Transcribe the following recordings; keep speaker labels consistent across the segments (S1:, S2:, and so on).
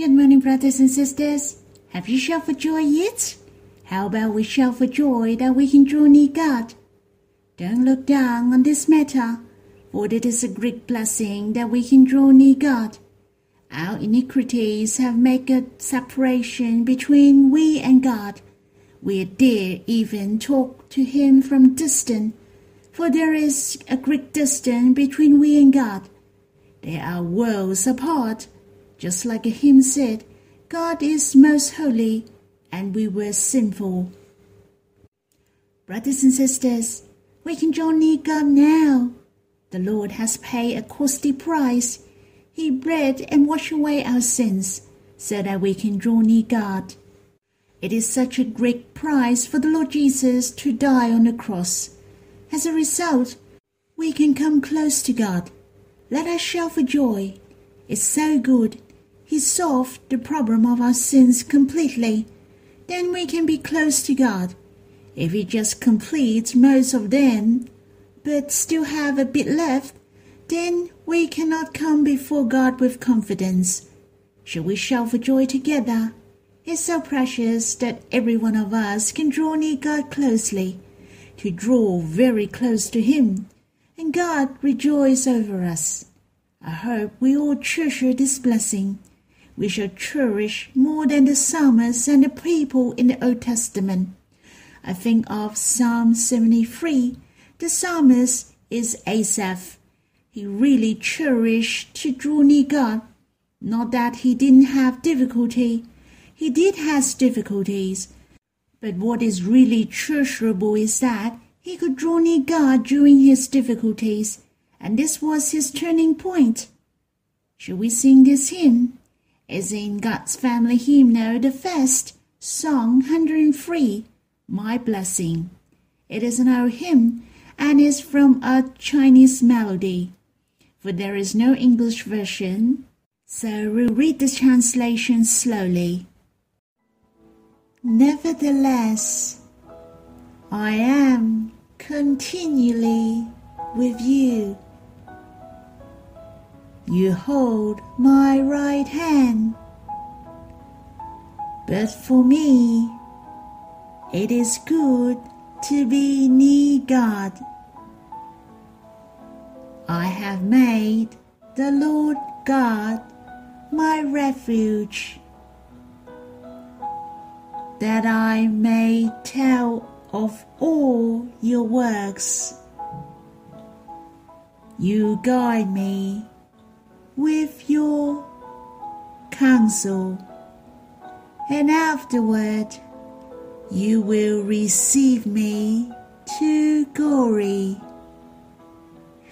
S1: Good morning, brothers and sisters. Have you shouted for joy yet? How about we shout for joy that we can draw near God? Don't look down on this matter, for it is a great blessing that we can draw near God. Our iniquities have made a separation between we and God. We dare even talk to Him from distance, for there is a great distance between we and God. There are worlds apart, just like a hymn said, God is most holy, and we were sinful. Brothers and sisters, we can draw near God now. The Lord has paid a costly price. He bled and washed away our sins so that we can draw near God. It is such a great price for the Lord Jesus to die on the cross. As a result, we can come close to God. Let us shout for joy. It's so good. He solved the problem of our sins completely. Then we can be close to God. If we just complete most of them, but still have a bit left, then we cannot come before God with confidence. Shall we shout for joy together? It's so precious that every one of us can draw near God closely, to draw very close to Him, and God rejoice over us. I hope we all treasure this blessing. We shall cherish more than the psalmists and the people in the Old Testament. I think of Psalm 73. The psalmist is Asaph. He really cherished to draw near God. Not that he didn't have difficulty. He did have difficulties. But what is really treasurable is that he could draw near God during his difficulties, and this was his turning point. Shall we sing this hymn? It's in God's Family Hymnal, the first, Song 103 my blessing. It is an old hymn and is from a Chinese melody, for there is no English version, so we'll read the translation slowly. Nevertheless, I am continually with you. You hold my right hand, but for me, it is good to be near God. I have made the Lord God my refuge, that I may tell of all your works. You guide me with your counsel, and afterward you will receive me to glory.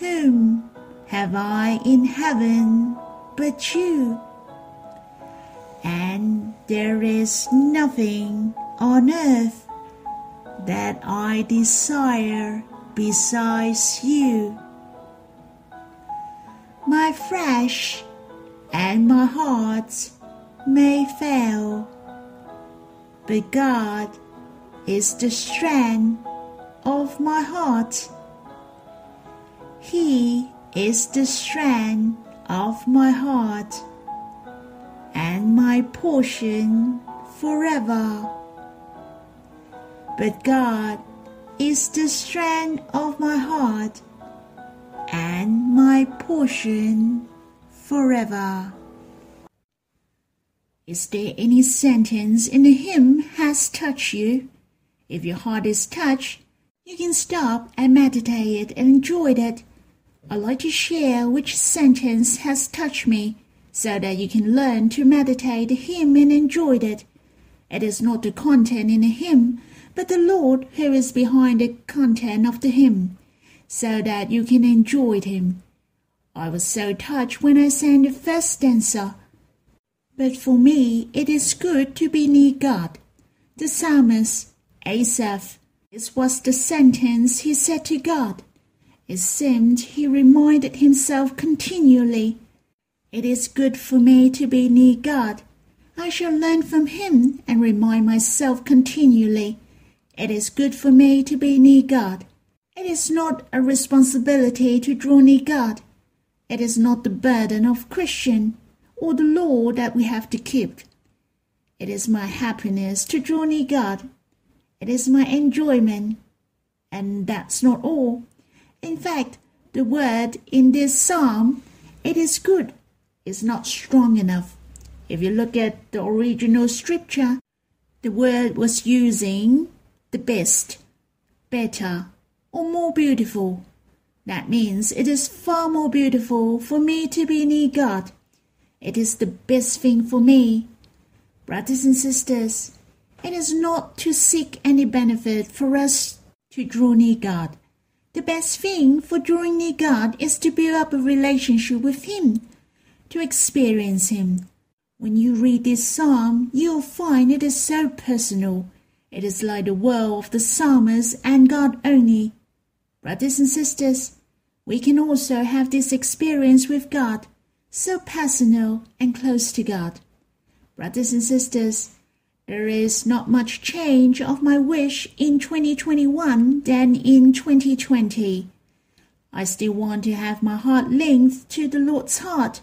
S1: Whom have I in heaven but you? And there is nothing on earth that I desire besides you. My flesh and my heart may fail, but God is the strength of my heart. He is the strength of my heart and my portion forever. But God is the strength of my heart and my portion forever. Is there any sentence in the hymn has touched you? If your heart is touched, you can stop and meditate and enjoy it. I'd like to share which sentence has touched me so that you can learn to meditate the hymn and enjoy it. It is not the content in the hymn, but the Lord who is behind the content of the hymn, so that you can enjoy Him. I was so touched when I sang the first stanza. But for me, it is good to be near God. The psalmist Asaph. This was the sentence he said to God. It seemed he reminded himself continually, It is good for me to be near God. I shall learn from him and remind myself continually, It is good for me to be near God. It is not a responsibility to draw near God. It is not the burden of Christian. or the law that we have to keep. It is my happiness to draw near God. It is my enjoyment. And that's not all. In fact, the word in this psalm, it is good, is not strong enough. If you look at the original scripture, the word was using the best, better, or more beautiful. That means it is far more beautiful for me to be near God. It is the best thing for me. Brothers and sisters, it is not to seek any benefit for us to draw near God. The best thing for drawing near God is to build up a relationship with Him, to experience Him. When you read this psalm, you'll find it is so personal. It is like the world of the psalmist and God only. Brothers and sisters, we can also have this experience with God, so personal and close to God. Brothers and sisters, there is not much change of my wish in 2021 than in 2020. I still want to have my heart linked to the Lord's heart,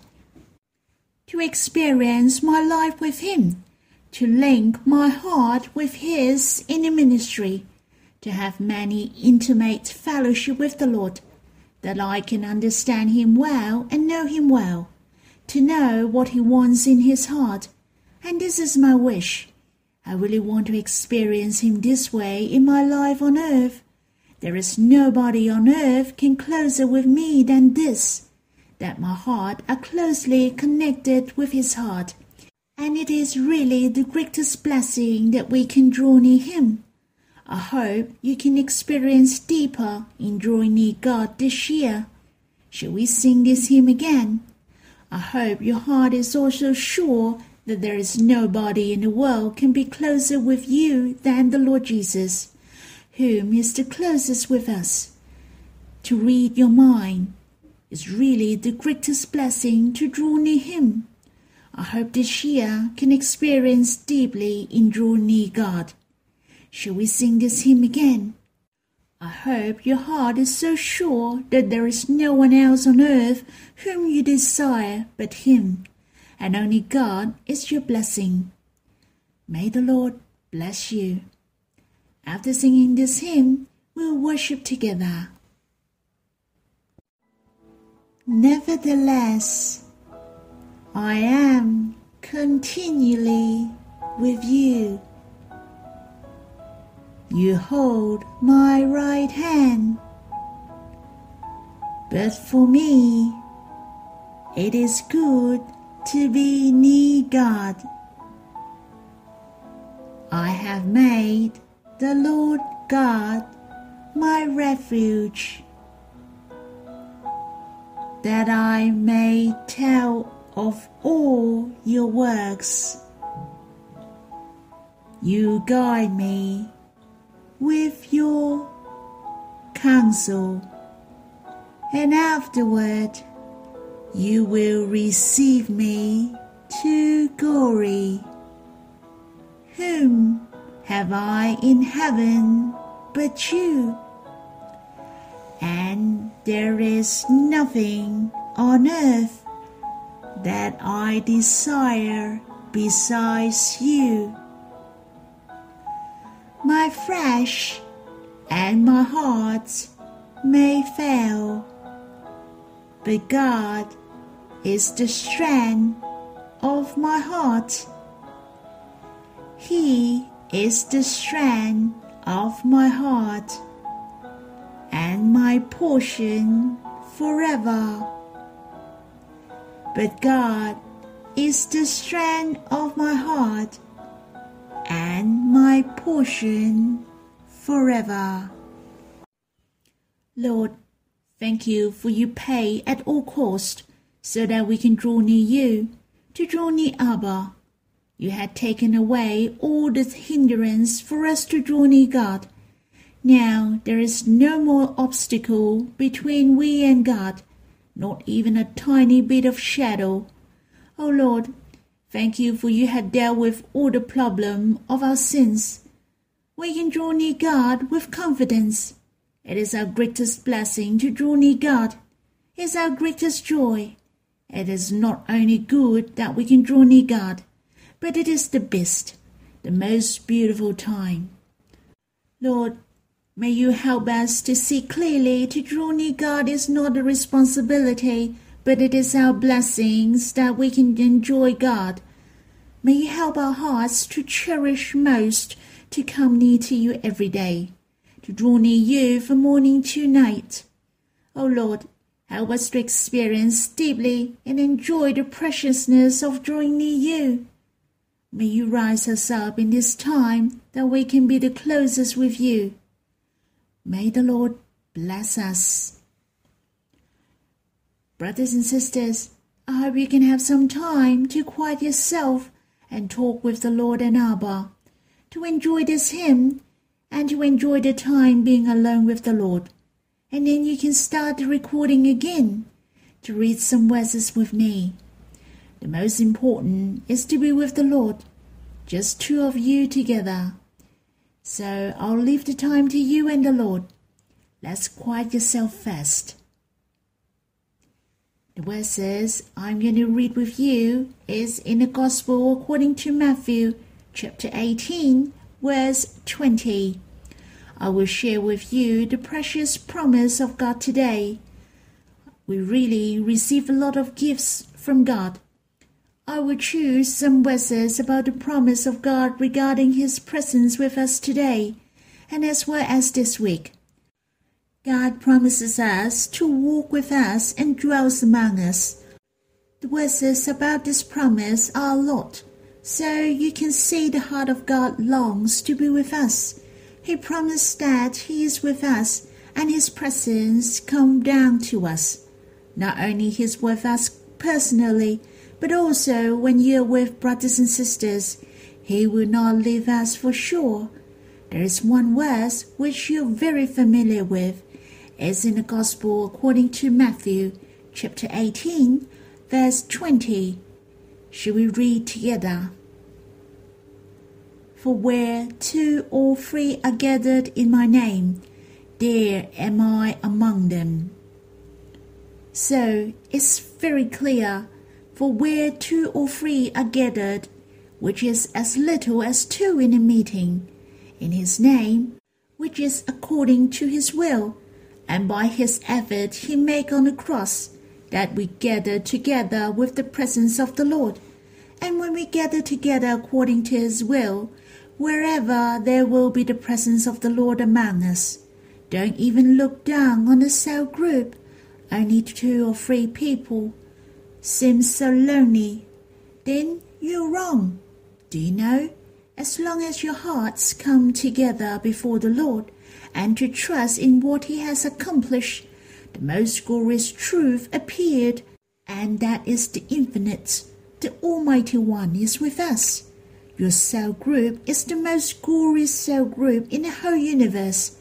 S1: to experience my life with Him, to link my heart with His in the ministry, to have many intimate fellowship with the Lord, that I can understand Him well and know Him well, to know what He wants in His heart. And this is my wish I really want to experience Him this way in my life on earth. There is nobody on earth can closer with me than this, that my heart are closely connected with His heart. And it is really the greatest blessing that we can draw near Him. I hope you can experience deeper in drawing near God this year. Shall we sing this hymn again? I hope your heart is also sure that there is nobody in the world can be closer with you than the Lord Jesus, whom is the closest with us. To read your mind is really the greatest blessing to draw near Him. I hope this year can experience deeply in drawing near God. Shall we sing this hymn again? I hope your heart is so sure that there is no one else on earth whom you desire but Him and only God is your blessing. May the Lord bless you. After singing this hymn, we'll worship together. Nevertheless, I am continually with you. You hold my right hand, but for me it is good to be near God. I have made the Lord God my refuge, that I may tell of all your works. You guide me with your counsel, and afterward you will receive me to glory. Whom have I in heaven but you? And there is nothing on earth that I desire besides you. My flesh and my heart may fail, but God is the strength of my heart. He is the strength of my heart and my portion forever. But God is the strength of my heart and my portion forever. Lord, thank you for you pay at all cost so that we can draw near you, to draw near Abba. You had taken away all the hindrance for us to draw near God. Now there is no more obstacle between we and God, not even a tiny bit of shadow. O oh Lord, thank you for you have dealt with all the problem of our sins. We can draw near God with confidence. It is our greatest blessing to draw near God. It is our greatest joy. It is not only good that we can draw near God, but it is the best, the most beautiful time. Lord, may you help us to see clearly to draw near God is not a responsibility, but it is our blessings that we can enjoy God. May you help our hearts to cherish most to come near to you every day, to draw near you from morning to night. O oh Lord, Help us to experience deeply and enjoy the preciousness of drawing near you. May you rise us up in this time that we can be the closest with you. May the Lord bless us. Brothers and sisters, I hope you can have some time to quiet yourself and talk with the Lord and Abba, to enjoy this hymn and to enjoy the time being alone with the Lord and then you can start the recording again to read some verses with me. The most important is to be with the Lord, just two of you together. So I'll leave the time to you and the Lord. Let's quiet yourself first. The word says, I'm going to read with you is in the Gospel according to Matthew chapter 18, verse 20. I will share with you the precious promise of God today. We really receive a lot of gifts from God. I will choose some verses about the promise of God regarding His presence with us today and as well as this week. God promises us to walk with us and dwells among us. The verses about this promise are a lot, so you can see the heart of God longs to be with us he promised that He is with us and His presence come down to us. Not only He's with us personally, but also when you're with brothers and sisters, He will not leave us for sure. There is one verse which you're very familiar with. It's in the Gospel according to Matthew chapter 18, verse 20. Shall we read together? For where two or three are gathered in my name, there am I among them. So it's very clear, for where two or three are gathered, which is as little as two in a meeting, in his name, which is according to his will, and by his effort he make on the cross, that we gather together with the presence of the Lord. And when we gather together according to his will, wherever there will be the presence of the Lord among us. Don't even look down on a cell group, only two or three people. Seems so lonely. Then you're wrong. Do you know? As long as your hearts come together before the Lord and to trust in what He has accomplished, the most glorious truth appeared, and that is the infinite, the Almighty One is with us. Your cell group is the most glorious cell group in the whole universe,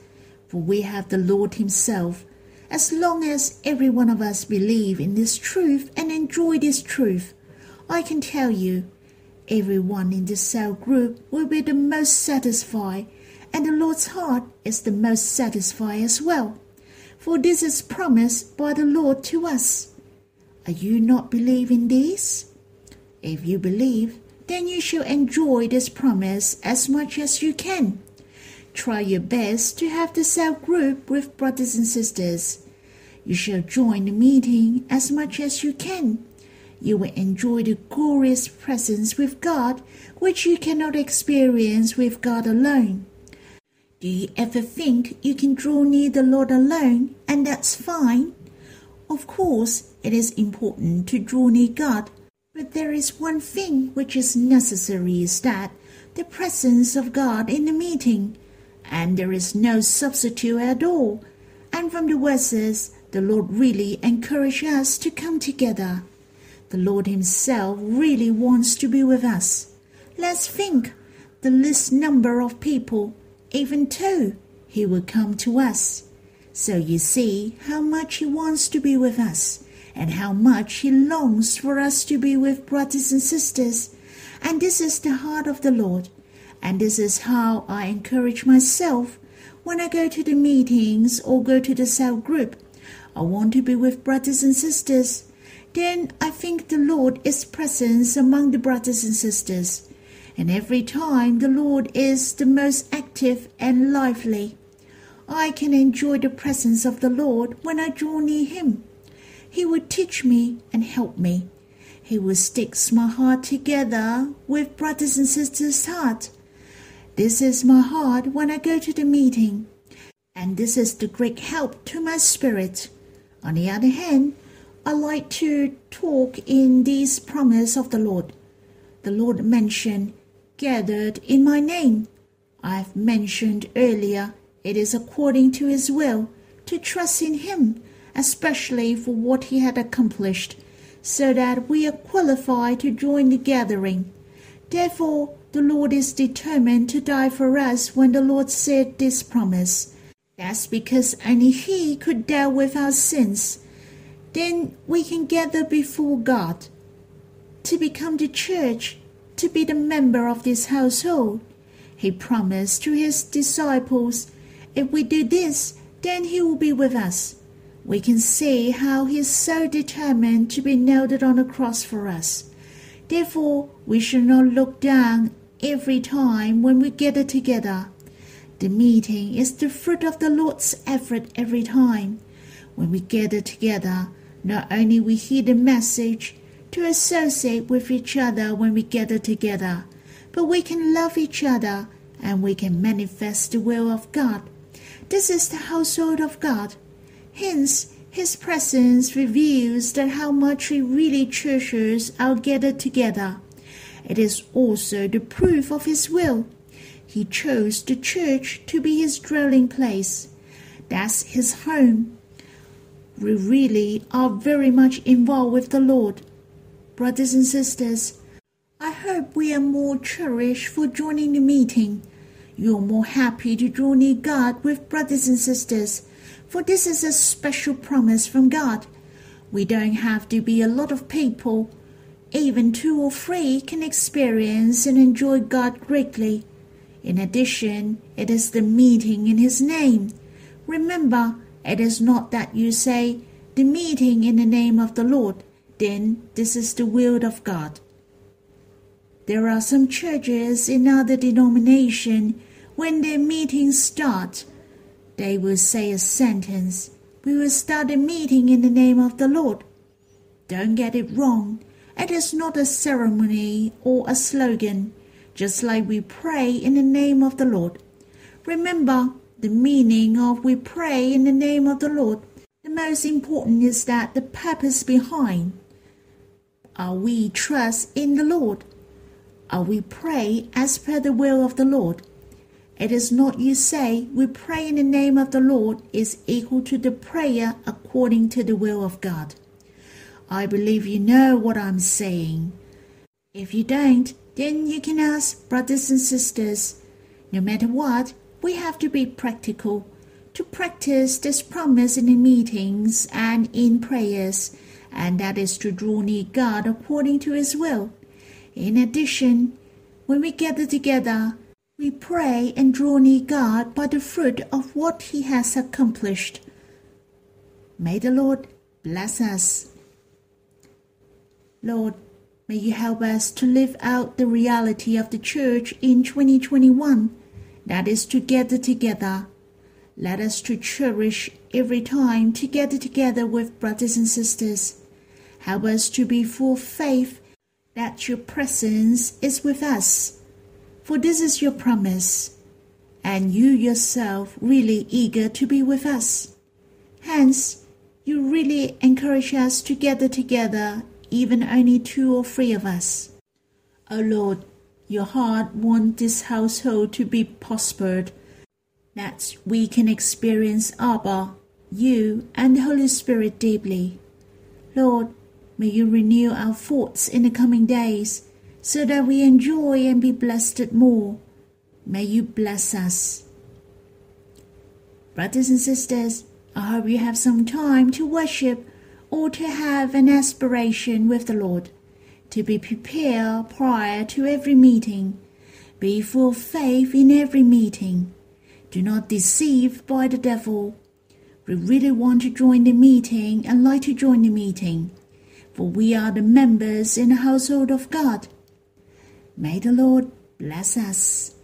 S1: for we have the Lord Himself. As long as every one of us believe in this truth and enjoy this truth, I can tell you, everyone in this cell group will be the most satisfied, and the Lord's heart is the most satisfied as well. For this is promised by the Lord to us. Are you not believing this? If you believe, then you shall enjoy this promise as much as you can. Try your best to have the cell group with brothers and sisters. You shall join the meeting as much as you can. You will enjoy the glorious presence with God, which you cannot experience with God alone. Do you ever think you can draw near the Lord alone and that's fine? Of course, it is important to draw near God but there is one thing which is necessary is that the presence of God in the meeting, and there is no substitute at all. And from the verses, the Lord really encourages us to come together. The Lord Himself really wants to be with us. Let's think the least number of people, even two, He will come to us. So you see how much He wants to be with us and how much He longs for us to be with brothers and sisters. And this is the heart of the Lord. And this is how I encourage myself when I go to the meetings or go to the cell group. I want to be with brothers and sisters. then I think the Lord is present among the brothers and sisters. And every time the Lord is the most active and lively. I can enjoy the presence of the Lord when I draw near Him. He will teach me and help me. He will stick my heart together with brothers and sisters' heart. This is my heart when I go to the meeting, and this is the great help to my spirit. On the other hand, I like to talk in these promise of the Lord. The Lord mentioned, gathered in my name. I've mentioned earlier, it is according to His will to trust in Him, especially for what He had accomplished, so that we are qualified to join the gathering. Therefore, the Lord is determined to die for us when the Lord said this promise. That's because only He could deal with our sins then we can gather before God to become the church, to be the member of this household. He promised to his disciples, if we do this, then he will be with us. We can see how he is so determined to be nailed on the cross for us. Therefore, we should not look down every time when we gather together. The meeting is the fruit of the Lord's effort every time. When we gather together, not only we hear the message to associate with each other when we gather together, but we can love each other and we can manifest the will of God. This is the household of God. Hence, His presence reveals that how much He really treasures our gathered together. It is also the proof of His will. He chose the church to be His dwelling place. That's His home we really are very much involved with the Lord. Brothers and sisters, I hope we are more cherished for joining the meeting. You're more happy to draw near God with brothers and sisters, for this is a special promise from God. We don't have to be a lot of people. Even two or three can experience and enjoy God greatly. In addition, it is the meeting in His name. Remember, it is not that you say, the meeting in the name of the Lord, then this is the will of God. There are some churches in other denomination when their meetings start, they will say a sentence, we will start a meeting in the name of the Lord. Don't get it wrong. It is not a ceremony or a slogan, just like we pray in the name of the Lord. Remember, the meaning of we pray in the name of the Lord. The most important is that the purpose behind. Are we trust in the Lord? Are we pray as per the will of the Lord? It is not you say we pray in the name of the Lord is equal to the prayer according to the will of God. I believe you know what I'm saying. If you don't, then you can ask brothers and sisters. No matter what, we have to be practical to practice this promise in the meetings and in prayers, and that is to draw near God according to His will. In addition, when we gather together, we pray and draw near God by the fruit of what He has accomplished. May the Lord bless us. Lord, may you help us to live out the reality of the church in 2021 that is to gather together. Let us to cherish every time to gather together with brothers and sisters. Help us to be full of faith that your presence is with us. For this is your promise, and you yourself really eager to be with us. Hence, you really encourage us to gather together, even only two or three of us. O oh Lord, your heart wants this household to be prospered, that we can experience Abba, you, and the Holy Spirit deeply. Lord, may you renew our thoughts in the coming days, so that we enjoy and be blessed more. May you bless us. Brothers and sisters, I hope you have some time to worship or to have an aspiration with the Lord to be prepared prior to every meeting. Be full of faith in every meeting. Do not deceive by the devil. We really want to join the meeting and like to join the meeting. For we are the members in the household of God. May the Lord bless us.